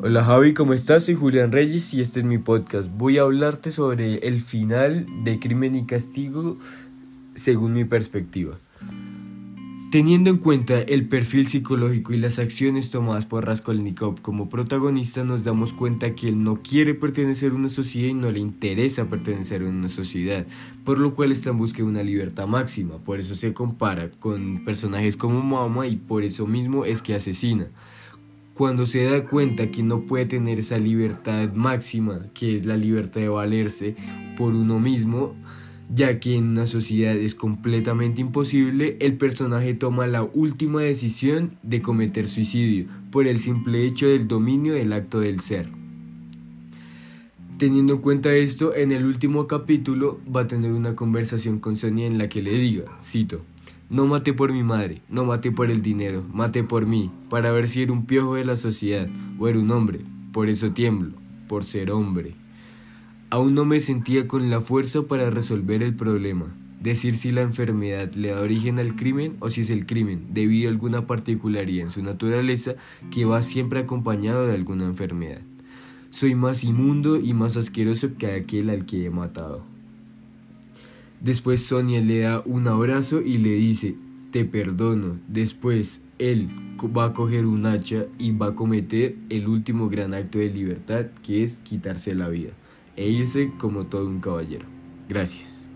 Hola Javi, ¿cómo estás? Soy Julián Reyes y este es mi podcast. Voy a hablarte sobre el final de Crimen y Castigo según mi perspectiva. Teniendo en cuenta el perfil psicológico y las acciones tomadas por Raskolnikov como protagonista, nos damos cuenta que él no quiere pertenecer a una sociedad y no le interesa pertenecer a una sociedad, por lo cual está en busca de una libertad máxima. Por eso se compara con personajes como Mama y por eso mismo es que asesina cuando se da cuenta que no puede tener esa libertad máxima, que es la libertad de valerse por uno mismo, ya que en una sociedad es completamente imposible, el personaje toma la última decisión de cometer suicidio por el simple hecho del dominio del acto del ser. Teniendo en cuenta esto, en el último capítulo va a tener una conversación con Sonia en la que le diga, cito, no maté por mi madre, no maté por el dinero, maté por mí, para ver si era un piojo de la sociedad o era un hombre. Por eso tiemblo, por ser hombre. Aún no me sentía con la fuerza para resolver el problema, decir si la enfermedad le da origen al crimen o si es el crimen, debido a alguna particularidad en su naturaleza que va siempre acompañado de alguna enfermedad. Soy más inmundo y más asqueroso que aquel al que he matado. Después Sonia le da un abrazo y le dice, te perdono. Después él va a coger un hacha y va a cometer el último gran acto de libertad que es quitarse la vida e irse como todo un caballero. Gracias.